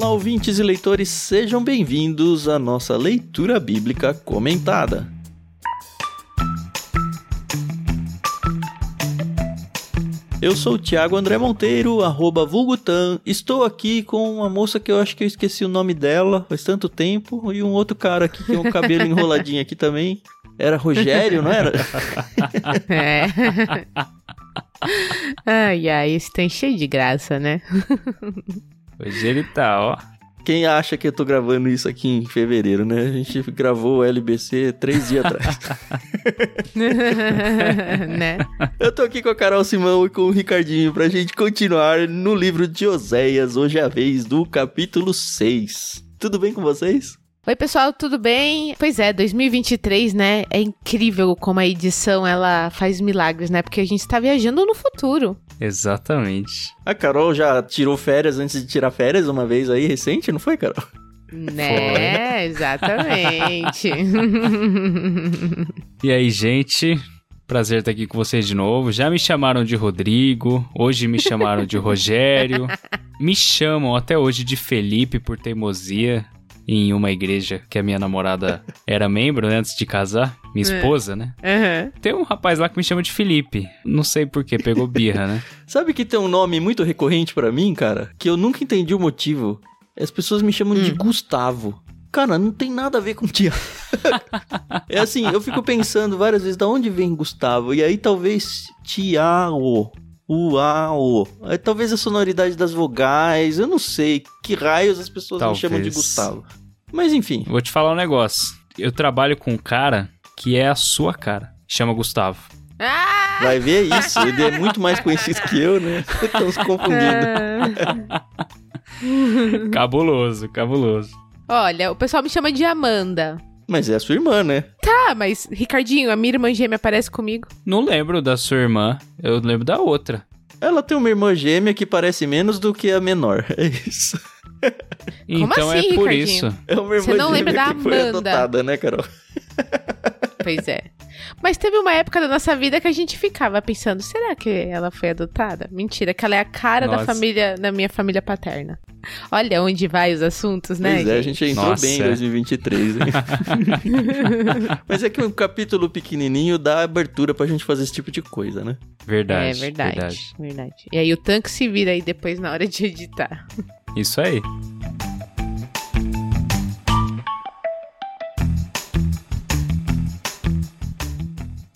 Olá, ouvintes e leitores, sejam bem-vindos à nossa leitura bíblica comentada. Eu sou o Thiago André Monteiro, arroba Vulgutan. Estou aqui com uma moça que eu acho que eu esqueci o nome dela faz tanto tempo. E um outro cara aqui que tem um cabelo enroladinho aqui também. Era Rogério, não era? É. ai, ai, esse tem cheio de graça, né? Hoje ele tá, ó. Quem acha que eu tô gravando isso aqui em fevereiro, né? A gente gravou o LBC três dias atrás. né? Eu tô aqui com a Carol Simão e com o Ricardinho pra gente continuar no livro de Oséias. Hoje é a vez do capítulo 6. Tudo bem com vocês? Oi, pessoal, tudo bem? Pois é, 2023, né? É incrível como a edição ela faz milagres, né? Porque a gente tá viajando no futuro. Exatamente. A Carol já tirou férias antes de tirar férias uma vez aí recente, não foi, Carol? Né, exatamente. E aí, gente? Prazer estar aqui com vocês de novo. Já me chamaram de Rodrigo, hoje me chamaram de Rogério. Me chamam até hoje de Felipe por teimosia em uma igreja que a minha namorada era membro, né, antes de casar. Minha É. esposa, né? Uhum. Tem um rapaz lá que me chama de Felipe. Não sei por que, pegou birra, né? Sabe que tem um nome muito recorrente pra mim, cara? Que eu nunca entendi o motivo. As pessoas me chamam de Gustavo. Cara, não tem nada a ver com Tiago. é assim, eu fico pensando várias vezes, da onde vem Gustavo? E aí talvez Tiago. Uau! Aí, talvez a sonoridade das vogais, eu não sei que raios as pessoas me chamam de Talvez. Gustavo. Mas enfim, Vou te falar um negócio. Eu trabalho com um cara que é a sua cara. Chama Gustavo. Ah! vai ver isso. Ele é muito mais conhecido que eu, né? Estão se confundindo. Cabuloso, cabuloso. Olha, o pessoal me chama de Amanda. Mas é a sua irmã, né? Tá, mas Ricardinho, a minha irmã gêmea aparece comigo. Não lembro da sua irmã, eu lembro da outra. Ela tem uma irmã gêmea que parece menos do que a menor. É isso. então assim, é por Ricardinho? isso. É uma irmã Você não gêmea lembra da que foi Amanda? adotada, né, Carol? Pois é. Mas teve uma época da nossa vida que a gente ficava pensando, será que ela foi adotada? Mentira, que ela é a cara da Nossa. família, da minha família paterna. Olha onde vai os assuntos, né? Pois é, a gente entrou Nossa. bem em 2023, hein? Mas é que um capítulo pequenininho dá abertura pra gente fazer esse tipo de coisa, né? Verdade. É verdade, verdade, E aí o tanque se vira aí depois na hora de editar. Isso aí.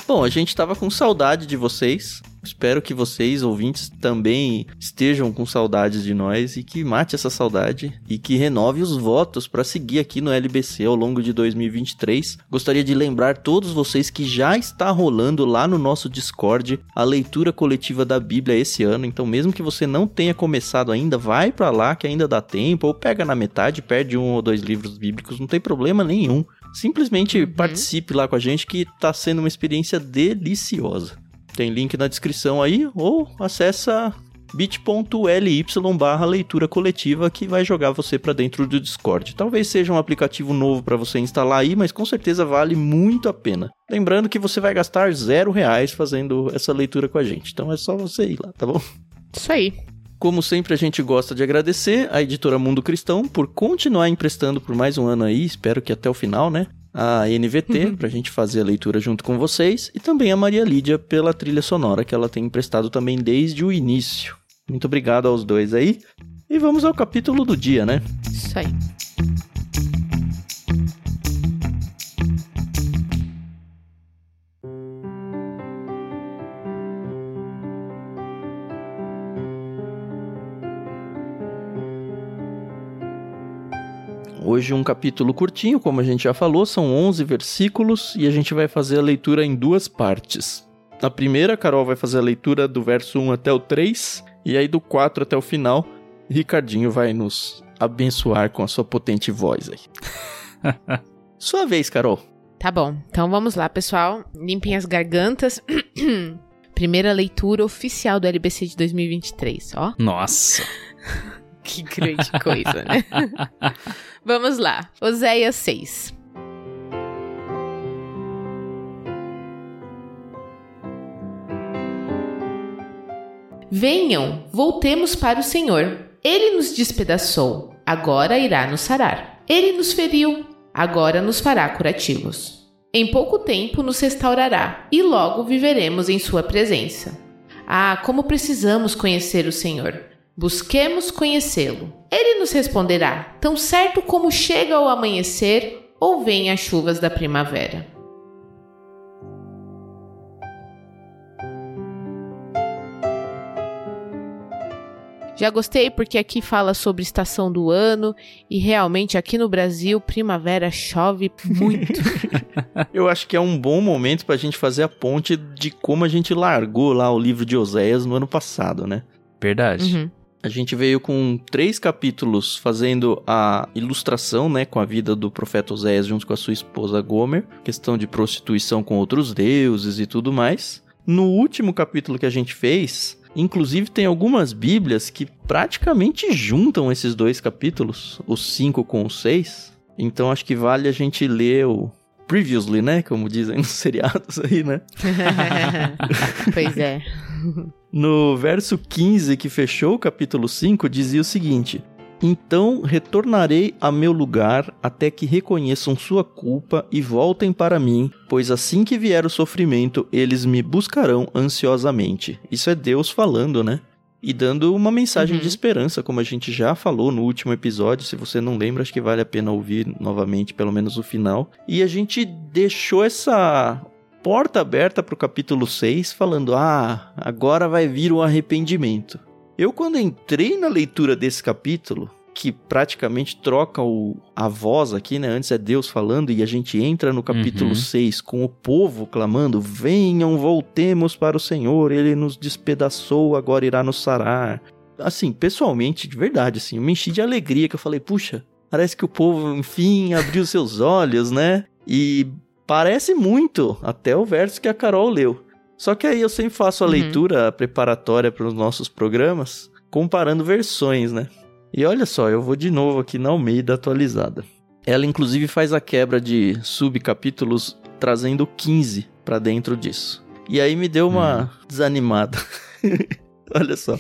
Bom, a gente tava com saudade de vocês. Espero que vocês, ouvintes, também estejam com saudades de nós e que mate essa saudade e que renove os votos para seguir aqui no LBC ao longo de 2023. Gostaria de lembrar todos vocês que já está rolando lá no nosso Discord a leitura coletiva da Bíblia esse ano. Então, mesmo que você não tenha começado ainda, vai para lá que ainda dá tempo ou pega na metade, perde um ou dois livros bíblicos, não tem problema nenhum. Simplesmente participe lá com a gente que tá sendo uma experiência deliciosa. Tem link na descrição aí ou acessa bit.ly barra leitura coletiva que vai jogar você para dentro do Discord. Talvez seja um aplicativo novo para você instalar aí, mas com certeza vale muito a pena. Lembrando que você vai gastar zero reais fazendo essa leitura com a gente. Então é só você ir lá, tá bom? Isso aí. Como sempre, a gente gosta de agradecer a editora Mundo Cristão por continuar emprestando por mais um ano aí, espero que até o final, né? A NVT, pra gente fazer a leitura junto com vocês, e também a Maria Lídia pela trilha sonora que ela tem emprestado também desde o início. Muito obrigado aos dois aí. E vamos ao capítulo do dia, né? Isso aí. Hoje um capítulo curtinho, como a gente já falou, são 11 versículos e a gente vai fazer a leitura em duas partes. Na primeira, a Carol vai fazer a leitura do verso 1 até o 3 e aí do 4 até o final, Ricardinho vai nos abençoar com a sua potente voz aí. Sua vez, Carol. Tá bom, então vamos lá, pessoal. Limpem as gargantas. Primeira leitura oficial do LBC de 2023, ó. Nossa. Que grande coisa, né? vamos lá. Oséias 6. Venham, voltemos para o Senhor. Ele nos despedaçou, agora irá nos sarar. Ele nos feriu, agora nos fará curativos. Em pouco tempo nos restaurará e logo viveremos em Sua presença. Ah, como precisamos conhecer o Senhor! Busquemos conhecê-lo. Ele nos responderá, tão certo como chega o amanhecer ou vem as chuvas da primavera. Já gostei porque aqui fala sobre estação do ano e realmente aqui no Brasil, primavera chove muito. Eu acho que é um bom momento pra gente fazer a ponte de como a gente largou lá o livro de Oséias no ano passado, né? Verdade. Uhum. A gente veio com três capítulos fazendo a ilustração, né, com a vida do profeta Oséias junto com a sua esposa Gomer, questão de prostituição com outros deuses e tudo mais. No último capítulo que a gente fez, inclusive tem algumas bíblias que praticamente juntam esses dois capítulos, os cinco com os seis. Então acho que vale a gente ler o previously, né, como dizem nos seriados aí, né? pois é. No verso 15 que fechou o capítulo 5, dizia o seguinte: Então retornarei a meu lugar até que reconheçam sua culpa e voltem para mim, pois assim que vier o sofrimento, eles me buscarão ansiosamente. Isso é Deus falando, né? E dando uma mensagem Uhum. de esperança, como a gente já falou no último episódio. Se você não lembra, acho que vale a pena ouvir novamente, pelo menos o final. E a gente deixou essa porta aberta para o capítulo 6, falando: Ah, agora vai vir o arrependimento. Eu, quando entrei na leitura desse capítulo, que praticamente troca o, a voz aqui, né? Antes é Deus falando, e a gente entra no capítulo Uhum. 6 com o povo clamando: Venham, voltemos para o Senhor, ele nos despedaçou, agora irá nos sarar. Assim, pessoalmente, de verdade, assim, eu me enchi de alegria que eu falei: Puxa, parece que o povo, enfim, abriu seus olhos, né? E parece muito até o verso que a Carol leu. Só que aí eu sempre faço a Uhum. leitura preparatória para os nossos programas, comparando versões, né? E olha só, eu vou de novo aqui na Almeida atualizada. Ela inclusive faz a quebra de subcapítulos trazendo 15 para dentro disso. E aí me deu uma desanimada. olha só.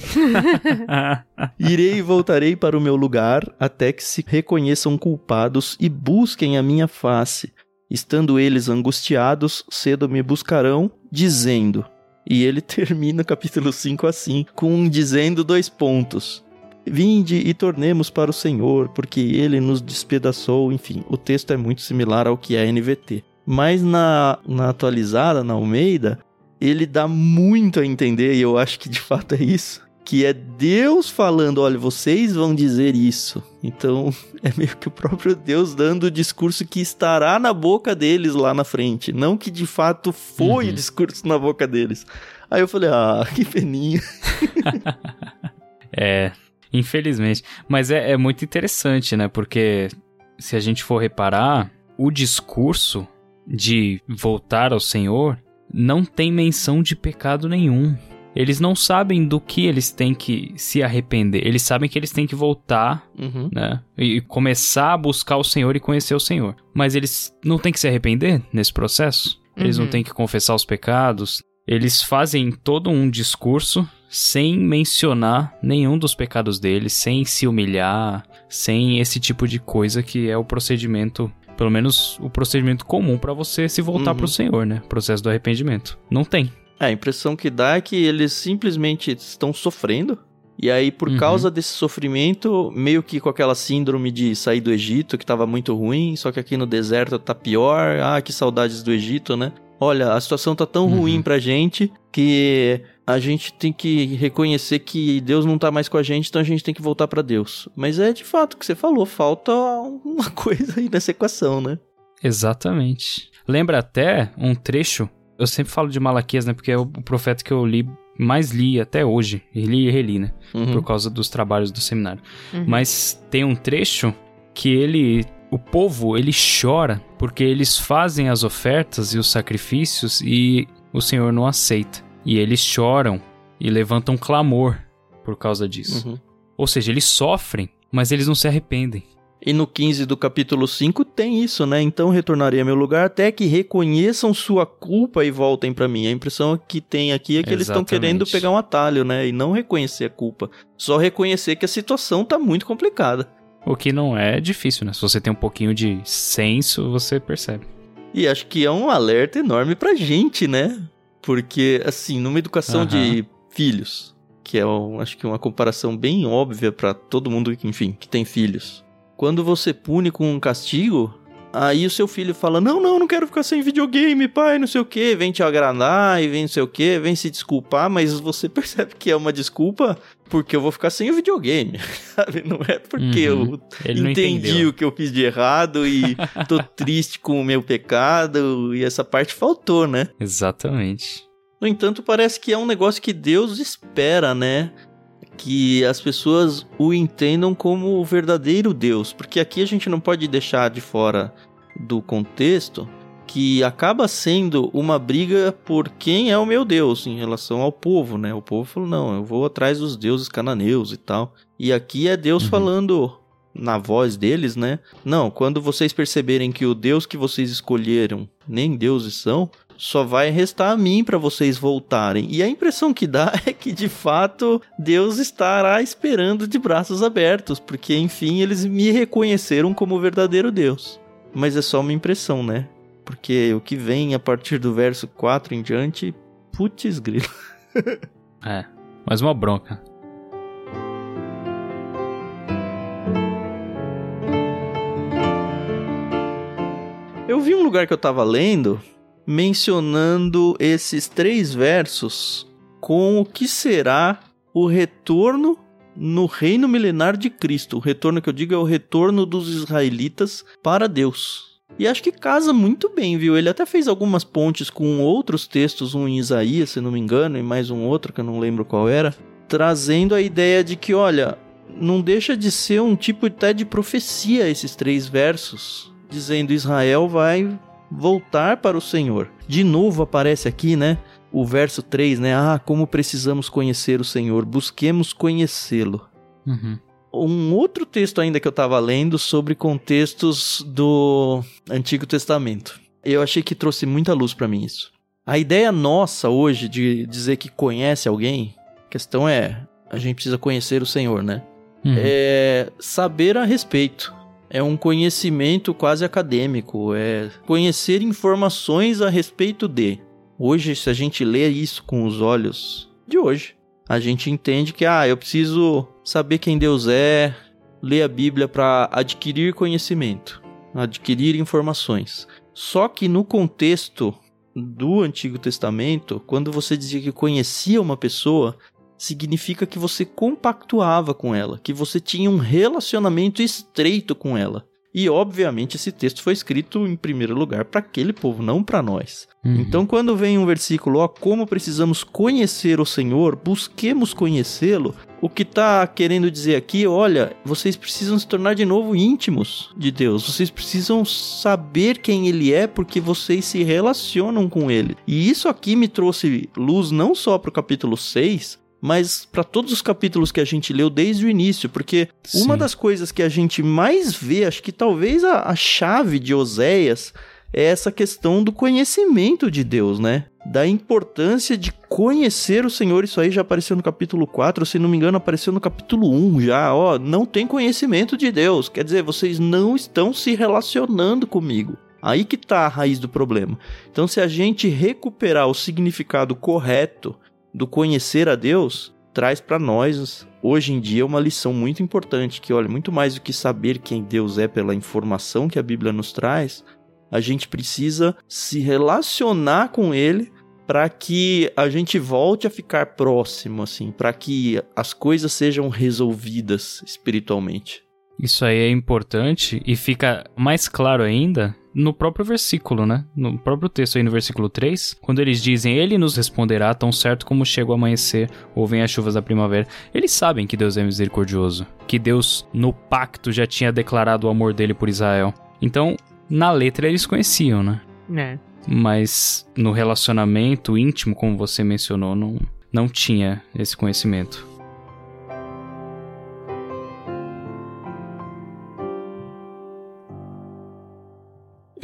Irei e voltarei para o meu lugar até que se reconheçam culpados e busquem a minha face. Estando eles angustiados, cedo me buscarão, dizendo. E ele termina o capítulo 5 assim, com um dizendo dois pontos. Vinde e tornemos para o Senhor, porque ele nos despedaçou. Enfim, o texto é muito similar ao que é a NVT. Mas na, na atualizada, na Almeida, ele dá muito a entender, e eu acho que de fato é isso, que é Deus falando, olha, vocês vão dizer isso. Então, é meio que o próprio Deus dando o discurso que estará na boca deles lá na frente, não que de fato foi Uhum. o discurso na boca deles. Aí eu falei, ah, que peninha. É, infelizmente. Mas é, é muito interessante, né? Porque se a gente for reparar, o discurso de voltar ao Senhor não tem menção de pecado nenhum. Eles não sabem do que eles têm que se arrepender. Eles sabem que eles têm que voltar, Uhum. né? E começar a buscar o Senhor e conhecer o Senhor. Mas eles não têm que se arrepender nesse processo. Eles não Uhum. têm que confessar os pecados. Eles fazem todo um discurso sem mencionar nenhum dos pecados deles, sem se humilhar, sem esse tipo de coisa que é o procedimento, pelo menos o procedimento comum para você se voltar Uhum. pro Senhor, né? Processo do arrependimento. Não tem. É, a impressão que dá é que eles simplesmente estão sofrendo. E aí, por Uhum. causa desse sofrimento, meio que com aquela síndrome de sair do Egito, que tava muito ruim, só que aqui no deserto tá pior. Ah, que saudades do Egito, né? Olha, a situação tá tão Uhum. ruim pra gente que a gente tem que reconhecer que Deus não tá mais com a gente, então a gente tem que voltar pra Deus. Mas é de fato o que você falou, falta uma coisa aí nessa equação, né? Exatamente. Lembra até um trecho, eu sempre falo de Malaquias, né? Porque é o profeta que eu li, mais li até hoje. E li e reli, né? Uhum. Por causa dos trabalhos do seminário. Uhum. Mas tem um trecho que ele. O povo, ele chora porque eles fazem as ofertas e os sacrifícios e o Senhor não aceita. E eles choram e levantam clamor por causa disso. Uhum. Ou seja, eles sofrem, mas eles não se arrependem. E no 15 do capítulo 5 tem isso, né? Então retornarei a meu lugar até que reconheçam sua culpa e voltem pra mim. A impressão que tem aqui é que eles estão Exatamente. querendo pegar um atalho, né? E não reconhecer a culpa. Só reconhecer que a situação tá muito complicada. O que não é difícil, né? Se você tem um pouquinho de senso, você percebe. E acho que é um alerta enorme pra gente, né? Porque, assim, numa educação de filhos, que é, um, acho que uma comparação bem óbvia pra todo mundo, enfim, que tem filhos. Quando você pune com um castigo, aí o seu filho fala: Não, não, não quero ficar sem videogame, pai, não sei o que, vem te agradar e vem não sei o que, vem se desculpar, mas você percebe que é uma desculpa porque eu vou ficar sem o videogame, sabe? Não é porque Uhum. eu entendi o que eu fiz de errado e tô triste com o meu pecado e essa parte faltou, né? Exatamente. No entanto, parece que é um negócio que Deus espera, né? Que as pessoas o entendam como o verdadeiro Deus, porque aqui a gente não pode deixar de fora do contexto que acaba sendo uma briga por quem é o meu Deus em relação ao povo, né? O povo falou: "Não, eu vou atrás dos deuses cananeus e tal". E aqui é Deus Uhum. falando na voz deles, né? Não, quando vocês perceberem que o Deus que vocês escolheram nem deuses são, só vai restar a mim para vocês voltarem. E a impressão que dá é que de fato Deus estará esperando de braços abertos, porque enfim eles me reconheceram como o verdadeiro Deus. Mas é só uma impressão, né? Porque o que vem a partir do verso 4 em diante, putz grilo. É. Mais uma bronca. Eu vi um lugar que eu tava lendo mencionando esses três versos com o que será o retorno no reino milenar de Cristo. O retorno que eu digo é o retorno dos israelitas para Deus. E acho que casa muito bem, viu? Ele até fez algumas pontes com outros textos, um em Isaías, se não me engano, e mais um outro que eu não lembro qual era, trazendo a ideia de que, olha, não deixa de ser um tipo até de profecia esses três versos, dizendo Israel vai voltar para o Senhor. De novo aparece aqui, né? O verso 3, né? Ah, como precisamos conhecer o Senhor, busquemos conhecê-lo. Uhum. Um outro texto ainda que eu estava lendo sobre contextos do Antigo Testamento. Eu achei que trouxe muita luz para mim isso. A ideia nossa hoje de dizer que conhece alguém, a questão é, a gente precisa conhecer o Senhor, né? Uhum. é saber a respeito. É um conhecimento quase acadêmico, é conhecer informações a respeito de. Hoje, se a gente lê isso com os olhos de hoje, a gente entende que ah, eu preciso saber quem Deus é, ler a Bíblia para adquirir conhecimento, adquirir informações. Só que no contexto do Antigo Testamento, quando você dizia que conhecia uma pessoa, significa que você compactuava com ela, que você tinha um relacionamento estreito com ela. E obviamente esse texto foi escrito em primeiro lugar para aquele povo, não para nós. Uhum. Então quando vem um versículo, ó, como precisamos conhecer o Senhor, busquemos conhecê-lo, o que está querendo dizer aqui, olha, vocês precisam se tornar de novo íntimos de Deus. Vocês precisam saber quem ele é porque vocês se relacionam com ele. E isso aqui me trouxe luz não só para o capítulo 6, mas para todos os capítulos que a gente leu desde o início, porque uma Sim. das coisas que a gente mais vê, acho que talvez a, a chave de Oséias é essa questão do conhecimento de Deus, né? Da importância de conhecer o Senhor. Isso aí já apareceu no capítulo 4, se não me engano, apareceu no capítulo 1 já. Ó, não tem conhecimento de Deus. Quer dizer, vocês não estão se relacionando comigo. Aí que tá a raiz do problema. Então, se a gente recuperar o significado correto do conhecer a Deus, traz para nós hoje em dia uma lição muito importante que olha, muito mais do que saber quem Deus é pela informação que a Bíblia nos traz, a gente precisa se relacionar com ele para que a gente volte a ficar próximo assim, para que as coisas sejam resolvidas espiritualmente. Isso aí é importante e fica mais claro ainda no próprio versículo, né? No próprio texto aí no versículo 3, quando eles dizem: Ele nos responderá tão certo como chega o amanhecer ou vem as chuvas da primavera. Eles sabem que Deus é misericordioso, que Deus no pacto já tinha declarado o amor dele por Israel. Então, na letra eles conheciam, né? né? Mas no relacionamento íntimo, como você mencionou, não, não tinha esse conhecimento.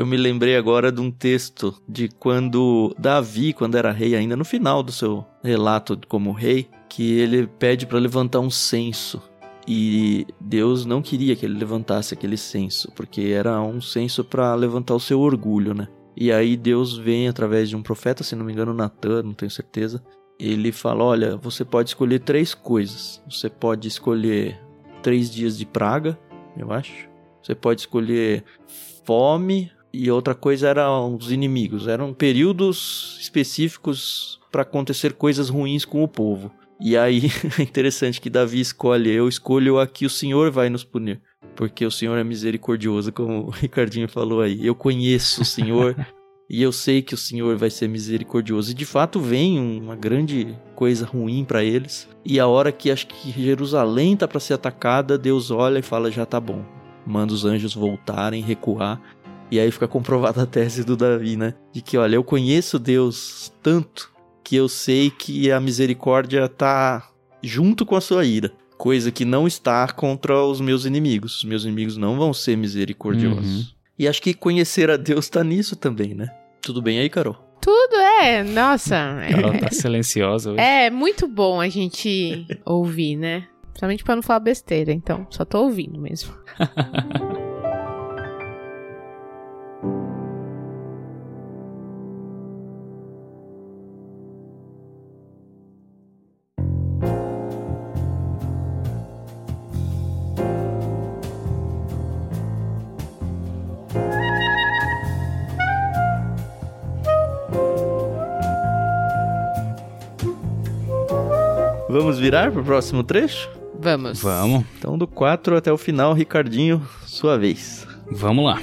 Eu me lembrei agora de um texto de quando Davi, quando era rei ainda, no final do seu relato como rei, que ele pede para levantar um censo. E Deus não queria que ele levantasse aquele censo, porque era um censo para levantar o seu orgulho, né? E aí Deus vem através de um profeta, se não me engano, Natan, não tenho certeza. Ele fala: Olha, você pode escolher três coisas. Você pode escolher três dias de praga, eu acho. Você pode escolher fome, e outra coisa eram os inimigos. Eram períodos específicos para acontecer coisas ruins com o povo. E aí é interessante que Davi escolhe, eu escolho aqui o Senhor vai nos punir, porque o Senhor é misericordioso, como o Ricardinho falou aí. Eu conheço o Senhor e eu sei que o Senhor vai ser misericordioso. E de fato vem uma grande coisa ruim para eles. E a hora que acho que Jerusalém tá para ser atacada, Deus olha e fala já tá bom. Manda os anjos voltarem, recuar. E aí fica comprovada a tese do Davi, né? De que, olha, eu conheço Deus tanto que eu sei que a misericórdia está junto com a sua ira. Coisa que não está contra os meus inimigos. Os meus inimigos não vão ser misericordiosos. Uhum. E acho que conhecer a Deus está nisso também, né? Tudo bem aí, Carol? Tudo é, nossa. Ela tá silenciosa hoje. É muito bom a gente ouvir, né? Principalmente pra não falar besteira, então só tô ouvindo mesmo. virar pro próximo trecho? Vamos. Vamos. Então, do 4 até o final, Ricardinho, sua vez. Vamos lá.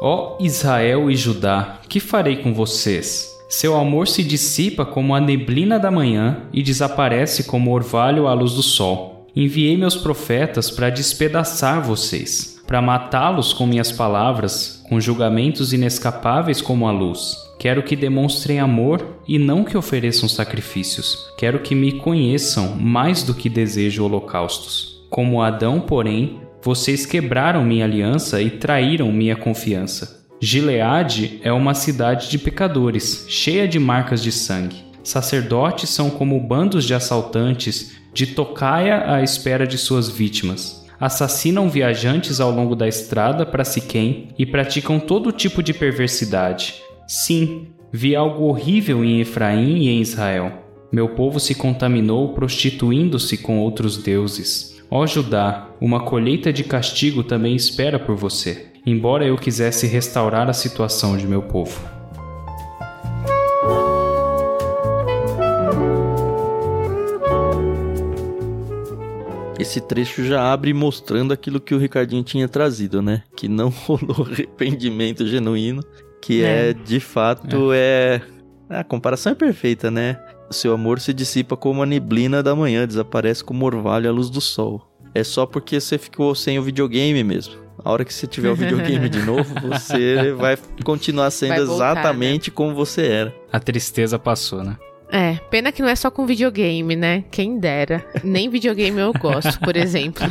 Ó Israel e Judá, que farei com vocês? Seu amor se dissipa como a neblina da manhã e desaparece como orvalho à luz do sol. Enviei meus profetas para despedaçar vocês para matá-los com minhas palavras, com julgamentos inescapáveis como a luz. Quero que demonstrem amor e não que ofereçam sacrifícios. Quero que me conheçam mais do que desejo holocaustos. Como Adão, porém, vocês quebraram minha aliança e traíram minha confiança. Gileade é uma cidade de pecadores, cheia de marcas de sangue. Sacerdotes são como bandos de assaltantes, de tocaia à espera de suas vítimas assassinam viajantes ao longo da estrada para Siquém e praticam todo tipo de perversidade. Sim, vi algo horrível em Efraim e em Israel. Meu povo se contaminou prostituindo-se com outros deuses. Ó Judá, uma colheita de castigo também espera por você, embora eu quisesse restaurar a situação de meu povo. Esse trecho já abre mostrando aquilo que o Ricardinho tinha trazido, né? Que não rolou arrependimento genuíno, que é, é de fato é. é... A comparação é perfeita, né? Seu amor se dissipa como a neblina da manhã, desaparece como orvalho à luz do sol. É só porque você ficou sem o videogame mesmo. A hora que você tiver o videogame de novo, você vai continuar sendo voltar, exatamente né? como você era. A tristeza passou, né? É, pena que não é só com videogame, né? Quem dera. Nem videogame eu gosto, por exemplo.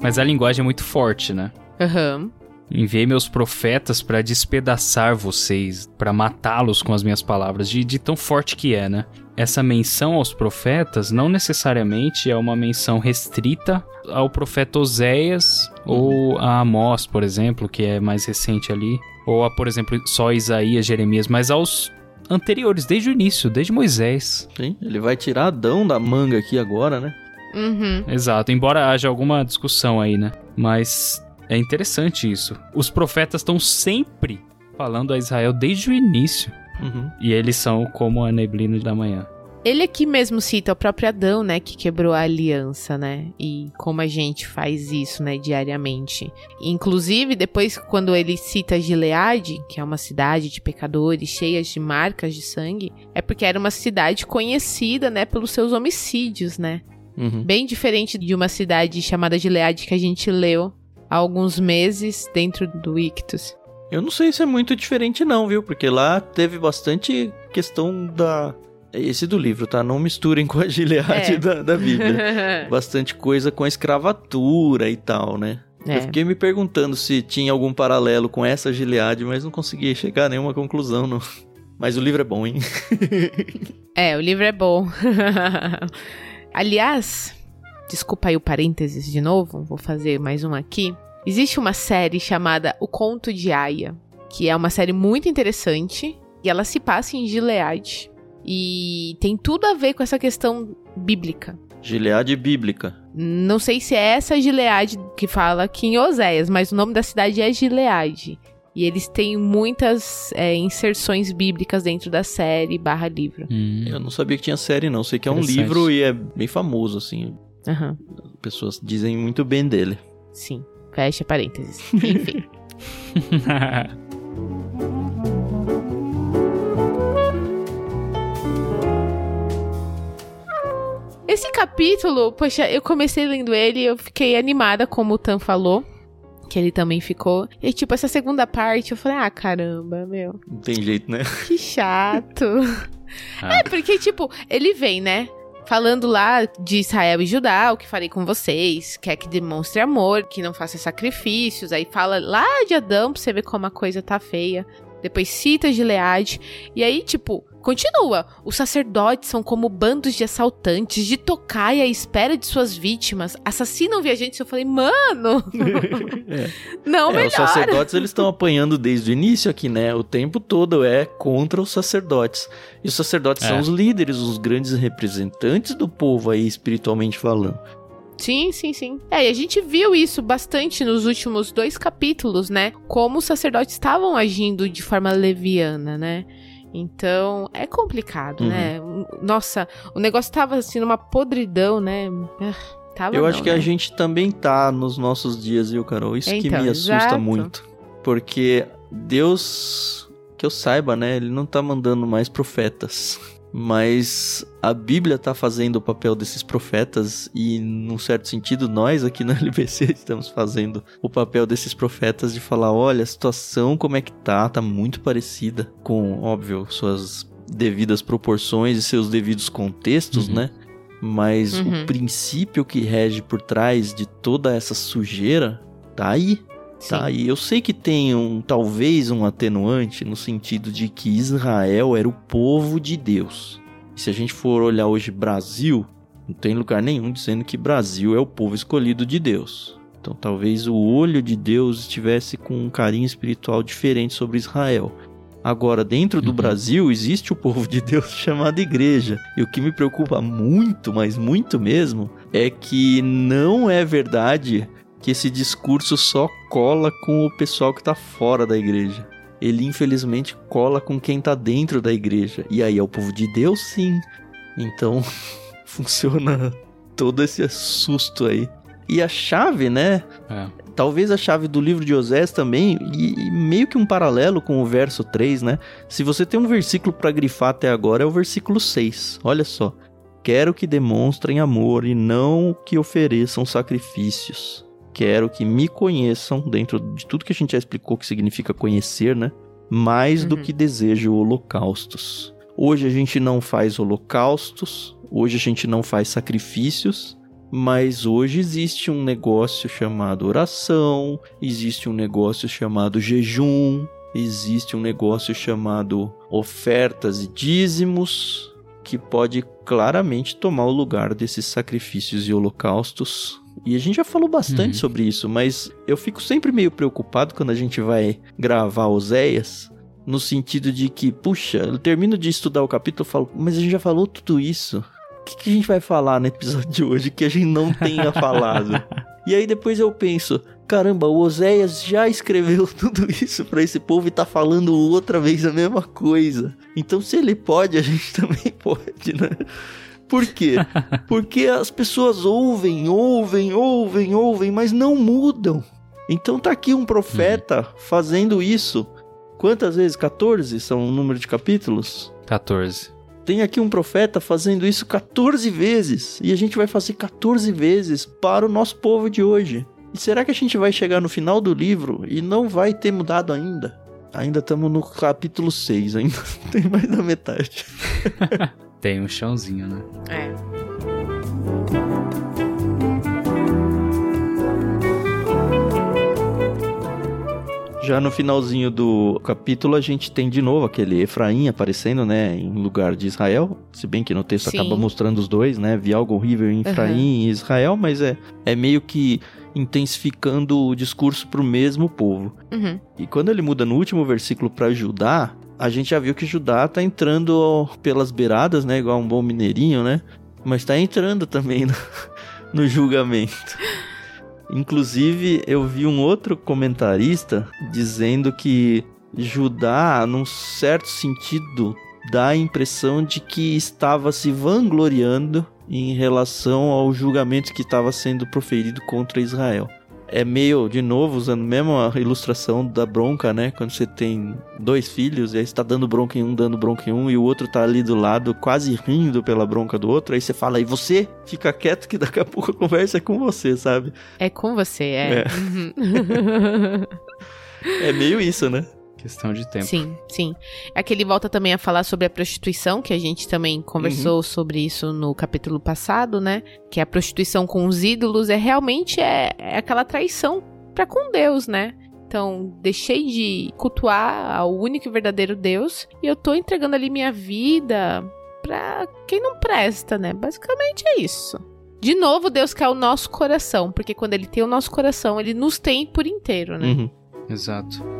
Mas a linguagem é muito forte, né? Aham. Uhum. Enviei meus profetas para despedaçar vocês, para matá-los com as minhas palavras, de, de tão forte que é, né? Essa menção aos profetas não necessariamente é uma menção restrita ao profeta Oséias ou a Amós, por exemplo, que é mais recente ali, ou a, por exemplo, só Isaías, Jeremias, mas aos anteriores, desde o início, desde Moisés. Sim, ele vai tirar Adão da manga aqui agora, né? Uhum. Exato, embora haja alguma discussão aí, né? Mas é interessante isso. Os profetas estão sempre falando a Israel desde o início. Uhum. E eles são como a neblina da manhã. Ele aqui mesmo cita o próprio Adão, né, que quebrou a aliança, né? E como a gente faz isso, né, diariamente. Inclusive, depois quando ele cita Gileade, que é uma cidade de pecadores cheias de marcas de sangue, é porque era uma cidade conhecida, né, pelos seus homicídios, né? Uhum. Bem diferente de uma cidade chamada Gileade que a gente leu há alguns meses dentro do Ictus. Eu não sei se é muito diferente não, viu? Porque lá teve bastante questão da É esse do livro, tá? Não misturem com a Gileade É. da, da Bíblia. Bastante coisa com a escravatura e tal, né? É. Eu fiquei me perguntando se tinha algum paralelo com essa Gileade, mas não consegui chegar a nenhuma conclusão, não. Mas o livro é bom, hein? É, o livro é bom. Aliás, desculpa aí o parênteses de novo, vou fazer mais um aqui. Existe uma série chamada O Conto de Aya, que é uma série muito interessante e ela se passa em Gilead e tem tudo a ver com essa questão bíblica. Gileade bíblica. Não sei se é essa Gilead que fala aqui em Oséias, mas o nome da cidade é Gilead. E eles têm muitas é, inserções bíblicas dentro da série barra livro. Hum. Eu não sabia que tinha série, não. Sei que é um livro e é bem famoso, assim. Aham, Pessoas dizem muito bem dele. sim. Fecha parênteses. Enfim. Esse capítulo, poxa, eu comecei lendo ele e eu fiquei animada, como o Tan falou. Que ele também ficou. E, tipo, essa segunda parte, eu falei, ah, caramba, meu. Não tem jeito, né? Que chato. Ah. É, porque, tipo, ele vem, né? Falando lá de Israel e Judá, o que farei com vocês, quer que demonstre amor, que não faça sacrifícios. Aí fala lá de Adão pra você ver como a coisa tá feia. Depois cita Gileade. E aí, tipo, continua. Os sacerdotes são como bandos de assaltantes, de tocaia à espera de suas vítimas. Assassinam viajantes. Eu falei, mano, É. não É, melhora. os sacerdotes eles estão apanhando desde o início aqui, né? O tempo todo é contra os sacerdotes. E os sacerdotes É. são os líderes, os grandes representantes do povo aí, espiritualmente falando. Sim, sim, sim. É, e a gente viu isso bastante nos últimos dois capítulos, né? Como os sacerdotes estavam agindo de forma leviana, né? Então, é complicado, Uhum. né? Nossa, o negócio tava assim numa podridão, né? Ah, Tava Eu não, acho que né? a gente também tá nos nossos dias, viu, Carol? Isso que Então, me assusta exato. muito. Porque Deus, que eu saiba, né? Ele não tá mandando mais profetas. Mas a Bíblia tá fazendo o papel desses profetas e, num certo sentido, nós aqui na LBC estamos fazendo o papel desses profetas de falar, olha, a situação como é que tá, tá muito parecida com, óbvio, suas devidas proporções e seus devidos contextos, Uhum. né? Mas Uhum. o princípio que rege por trás de toda essa sujeira tá aí. Sim. Tá aí. Eu sei que tem um talvez um atenuante no sentido de que Israel era o povo de Deus. E se a gente for olhar hoje Brasil, não tem lugar nenhum dizendo que Brasil é o povo escolhido de Deus. Então talvez o olho de Deus estivesse com um carinho espiritual diferente sobre Israel. Agora, dentro do Uhum. Brasil, existe o povo de Deus chamado igreja. E o que me preocupa muito, mas muito mesmo, é que não é verdade que esse discurso só cola com o pessoal que tá fora da igreja. Ele infelizmente cola com quem tá dentro da igreja. E aí é o povo de Deus, sim. Então funciona todo esse susto aí. E a chave, né? É. Talvez a chave do livro de Osés também, e, e meio que um paralelo com o verso 3, né? Se você tem um versículo para grifar até agora, é o versículo 6. Olha só. Quero que demonstrem amor e não que ofereçam sacrifícios. Quero que me conheçam, dentro de tudo que a gente já explicou que significa conhecer, né? Mais do Uhum. que desejo holocaustos. Hoje a gente não faz holocaustos, hoje a gente não faz sacrifícios, mas hoje existe um negócio chamado oração, existe um negócio chamado jejum, existe um negócio chamado ofertas e dízimos, que pode claramente tomar o lugar desses sacrifícios e holocaustos. E a gente já falou bastante Uhum. sobre isso, mas eu fico sempre meio preocupado quando a gente vai gravar Oséias, no sentido de que, puxa, eu termino de estudar o capítulo e falo, mas a gente já falou tudo isso. O que, que a gente vai falar no episódio de hoje que a gente não tenha falado? E aí depois eu penso, caramba, o Oséias já escreveu tudo isso pra esse povo e tá falando outra vez a mesma coisa. Então se ele pode, a gente também pode, né? Por quê? Porque as pessoas ouvem, ouvem, ouvem, ouvem, mas não mudam. Então tá aqui um profeta fazendo isso. Quantas vezes? 14 são o número de capítulos? 14. Tem aqui um profeta fazendo isso 14 vezes. E a gente vai fazer 14 vezes para o nosso povo de hoje. E será que a gente vai chegar no final do livro e não vai ter mudado ainda? Ainda estamos no capítulo 6, ainda tem mais da metade. Tem um chãozinho, né? É. Já no finalzinho do capítulo, a gente tem de novo aquele Efraim aparecendo, né, em lugar de Israel. Se bem que no texto Sim. acaba mostrando os dois, né? Vi algo horrível em Efraim e Israel, mas é, é meio que intensificando o discurso pro mesmo povo. Uhum. E quando ele muda no último versículo para Judá, a gente já viu que Judá tá entrando pelas beiradas, né? Igual um bom mineirinho, né? Mas tá entrando também no, no julgamento. Inclusive, eu vi um outro comentarista dizendo que Judá, num certo sentido, dá a impressão de que estava se vangloriando em relação ao julgamento que estava sendo proferido contra Israel. É meio, de novo, usando mesmo a ilustração da bronca, né? Quando você tem dois filhos, e aí você tá dando bronca em um, dando bronca em um, e o outro tá ali do lado, quase rindo pela bronca do outro, aí você fala, e você fica quieto que daqui a pouco a conversa é com você, sabe? É com você, é. É. Uhum. É meio isso, né? Questão de tempo. Sim, sim. Aqui ele volta também a falar sobre a prostituição, que a gente também conversou sobre isso no capítulo passado, né? Que a prostituição com os ídolos é realmente é, é aquela traição para com Deus, né? Então, deixei de cultuar ao único e verdadeiro Deus e eu tô entregando ali minha vida pra quem não presta, né? Basicamente é isso. De novo, Deus quer o nosso coração, porque quando ele tem o nosso coração, ele nos tem por inteiro, né? Uhum. Exato.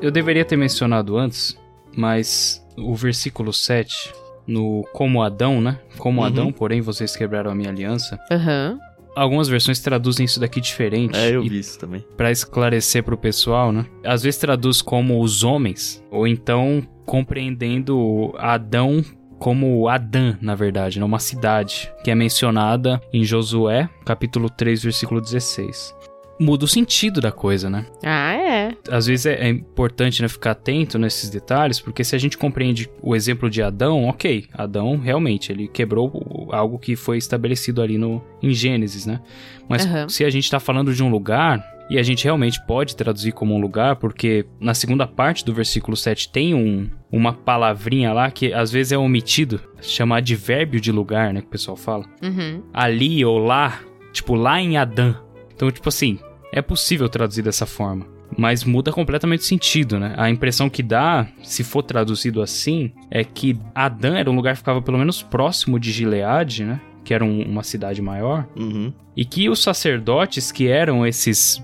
Eu deveria ter mencionado antes, mas o versículo 7, no como Adão, né? Como Uhum. Adão, porém vocês quebraram a minha aliança. Aham. Algumas versões traduzem isso daqui diferente. É, eu vi isso também. Pra esclarecer pro pessoal, né? Às vezes traduz como os homens, ou então compreendendo Adão como Adã, na verdade, né? uma cidade, que é mencionada em Josué, capítulo 3, versículo 16. Muda o sentido da coisa, né? Ah, é. Às vezes é, é importante né, ficar atento nesses detalhes, porque se a gente compreende o exemplo de Adão, ok, Adão realmente ele quebrou algo que foi estabelecido ali no em Gênesis, né? Mas Aham. se a gente está falando de um lugar e a gente realmente pode traduzir como um lugar, porque na segunda parte do versículo 7 tem um, uma palavrinha lá que às vezes é omitido, chamar de advérbio de lugar, né, que o pessoal fala Uhum. ali ou lá, tipo lá em Adã. Então, tipo assim, é possível traduzir dessa forma, mas muda completamente o sentido, né? A impressão que dá, se for traduzido assim, é que Adã era um lugar que ficava pelo menos próximo de Gileade, né? Que era um- uma cidade maior, Uhum. e que os sacerdotes, que eram esses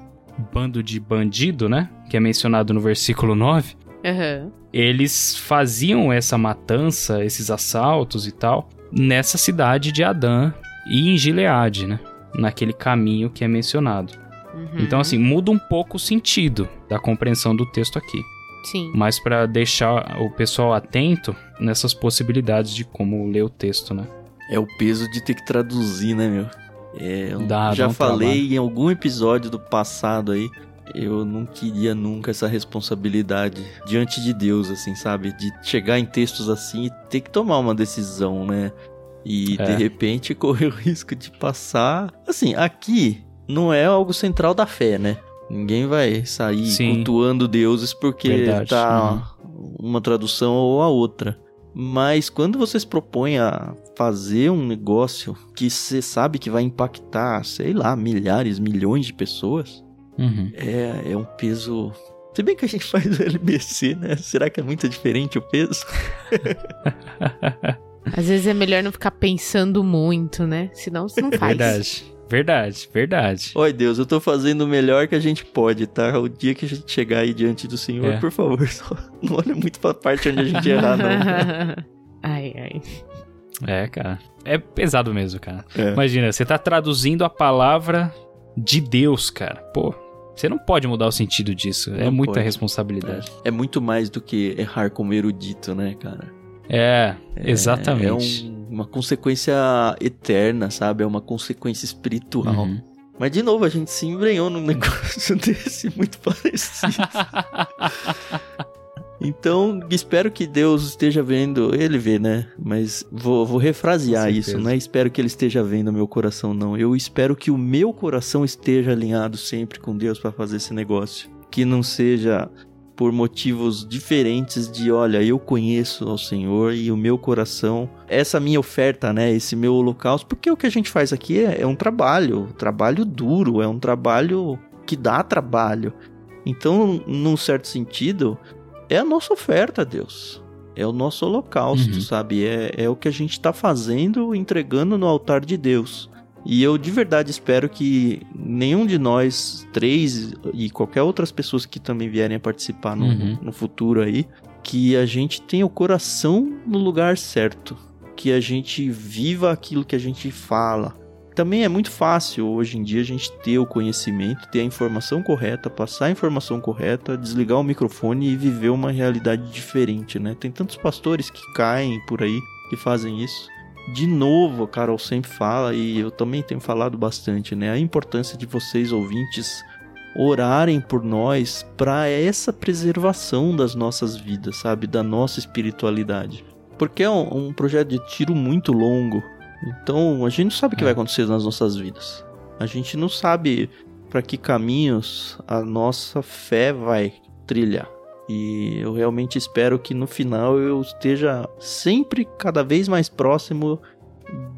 bando de bandido, né? Que é mencionado no versículo 9, Aham. eles faziam essa matança, esses assaltos e tal, nessa cidade de Adã e em Gileade, né? Naquele caminho que é mencionado. Uhum. Então, assim, muda um pouco o sentido da compreensão do texto aqui. Sim. Mas para deixar o pessoal atento nessas possibilidades de como ler o texto, né? É o peso de ter que traduzir, né, meu? É, eu Dá- já dá um falei trabalho. em algum episódio do passado aí. Eu não queria nunca essa responsabilidade diante de Deus, assim, sabe? De chegar em textos assim e ter que tomar uma decisão, né? E É. de repente correr o risco de passar. Assim, aqui não é algo central da fé, né? Ninguém vai sair Sim. cultuando deuses porque Verdade, tá uma tradução ou a outra. Mas quando vocês propõem a fazer um negócio que você sabe que vai impactar, sei lá, milhares, milhões de pessoas, Uhum. é, é um peso. Se bem que a gente faz o LBC, né? Será que é muito diferente o peso? Às vezes é melhor não ficar pensando muito, né? Senão você não faz. Verdade. Verdade, verdade. Oi, Deus, eu tô fazendo o melhor que a gente pode, tá? O dia que a gente chegar aí diante do Senhor, É. por favor, só não olha muito pra parte onde a gente errar, não. ai, ai. É, cara. É pesado mesmo, cara. É. Imagina, você tá traduzindo a palavra de Deus, cara. Pô, você não pode mudar o sentido disso. é Não muita pode. responsabilidade. É muito mais do que errar como erudito, né, cara? É, É- exatamente. É um- uma consequência eterna, sabe? É uma consequência espiritual. Uhum. Mas, de novo, a gente se embrenhou num negócio desse muito parecido. Então, espero que Deus esteja vendo. Ele vê, né? Mas vou, vou refrasear isso, não é espero que ele esteja vendo meu coração, não. Eu espero que o meu coração esteja alinhado sempre com Deus para fazer esse negócio. que não seja por motivos diferentes de, olha, eu conheço ao Senhor e o meu coração, essa minha oferta, né, esse meu holocausto, porque o que a gente faz aqui é, é um trabalho, trabalho duro, é um trabalho que dá trabalho. Então, num certo sentido, é a nossa oferta a Deus. É o nosso holocausto, uhum. sabe? É, é o que a gente está fazendo, entregando no altar de Deus. E eu de verdade espero que nenhum de nós três e qualquer outras pessoas que também vierem a participar no, uhum. no futuro aí, que a gente tenha o coração no lugar certo, que a gente viva aquilo que a gente fala. Também é muito fácil hoje em dia a gente ter o conhecimento, ter a informação correta, passar a informação correta, desligar o microfone e viver uma realidade diferente, né? Tem tantos pastores que caem por aí que fazem isso de novo, a Carol sempre fala, e eu também tenho falado bastante, né? A importância de vocês, ouvintes, orarem por nós para essa preservação das nossas vidas, sabe? Da nossa espiritualidade. Porque é um, um projeto de tiro muito longo. Então a gente não sabe o que vai é. acontecer nas nossas vidas. A gente não sabe para que caminhos a nossa fé vai trilhar. E eu realmente espero que no final eu esteja sempre cada vez mais próximo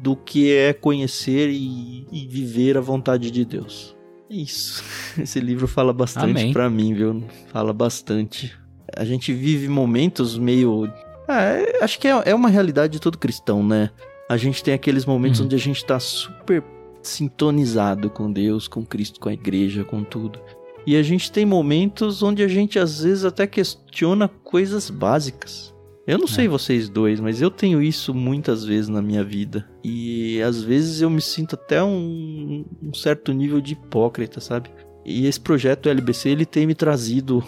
do que é conhecer e, e viver a vontade de Deus. É isso. Esse livro fala bastante para mim, viu? Fala bastante. A gente vive momentos meio. Ah, acho que é, é uma realidade de todo cristão, né? A gente tem aqueles momentos uhum. onde a gente tá super sintonizado com Deus, com Cristo, com a igreja, com tudo. E a gente tem momentos onde a gente às vezes até questiona coisas básicas. Eu não é. sei vocês dois, mas eu tenho isso muitas vezes na minha vida. E às vezes eu me sinto até um, um certo nível de hipócrita, sabe? E esse projeto LBC, ele tem me trazido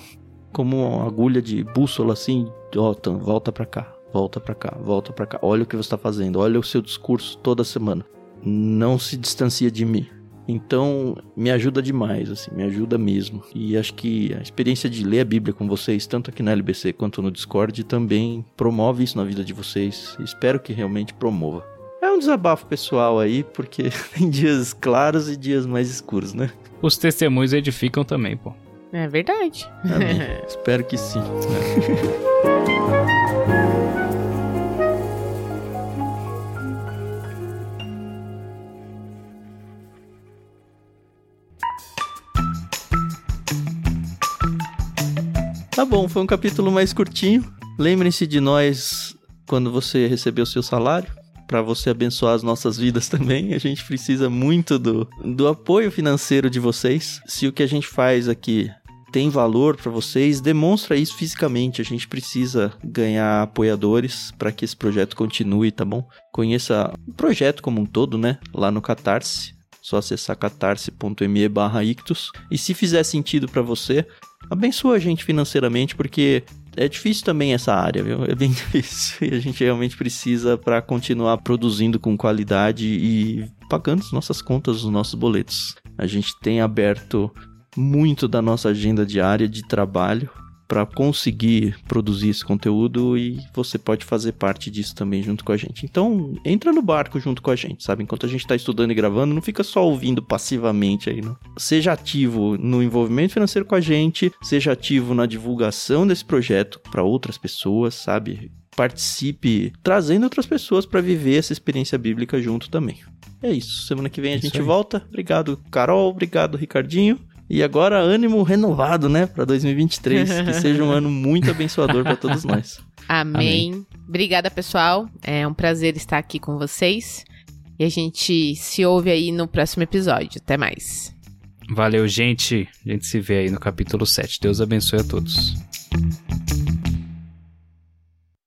como uma agulha de bússola assim, ó, oh, volta pra cá, volta pra cá, volta pra cá. Olha o que você tá fazendo, olha o seu discurso toda semana. Não se distancia de mim. Então, me ajuda demais, assim, me ajuda mesmo. E acho que a experiência de ler a Bíblia com vocês, tanto aqui na LBC quanto no Discord, também promove isso na vida de vocês. Espero que realmente promova. É um desabafo pessoal aí, porque tem dias claros e dias mais escuros, né? Os testemunhos edificam também, pô. É verdade. Espero que sim. Tá bom, foi um capítulo mais curtinho. Lembrem-se de nós quando você receber o seu salário, para você abençoar as nossas vidas também. A gente precisa muito do, do apoio financeiro de vocês. Se o que a gente faz aqui tem valor para vocês, demonstra isso fisicamente. A gente precisa ganhar apoiadores para que esse projeto continue, tá bom? Conheça o projeto como um todo, né? Lá no Catarse. Só acessar catarse.me barra ictus. E se fizer sentido para você, abençoa a gente financeiramente, porque é difícil também essa área, viu? É bem difícil. E a gente realmente precisa para continuar produzindo com qualidade e pagando as nossas contas, os nossos boletos. A gente tem aberto muito da nossa agenda diária de trabalho para conseguir produzir esse conteúdo e você pode fazer parte disso também junto com a gente. Então, entra no barco junto com a gente, sabe? Enquanto a gente está estudando e gravando, não fica só ouvindo passivamente aí, não. Seja ativo no envolvimento financeiro com a gente, seja ativo na divulgação desse projeto para outras pessoas, sabe? Participe trazendo outras pessoas para viver essa experiência bíblica junto também. É isso. Semana que vem a isso gente aí. volta. Obrigado, Carol. Obrigado, Ricardinho. E agora ânimo renovado, né, para 2023, que seja um ano muito abençoador para todos nós. Amém. Amém. Obrigada, pessoal. É um prazer estar aqui com vocês. E a gente se ouve aí no próximo episódio. Até mais. Valeu, gente. A gente se vê aí no capítulo 7. Deus abençoe a todos.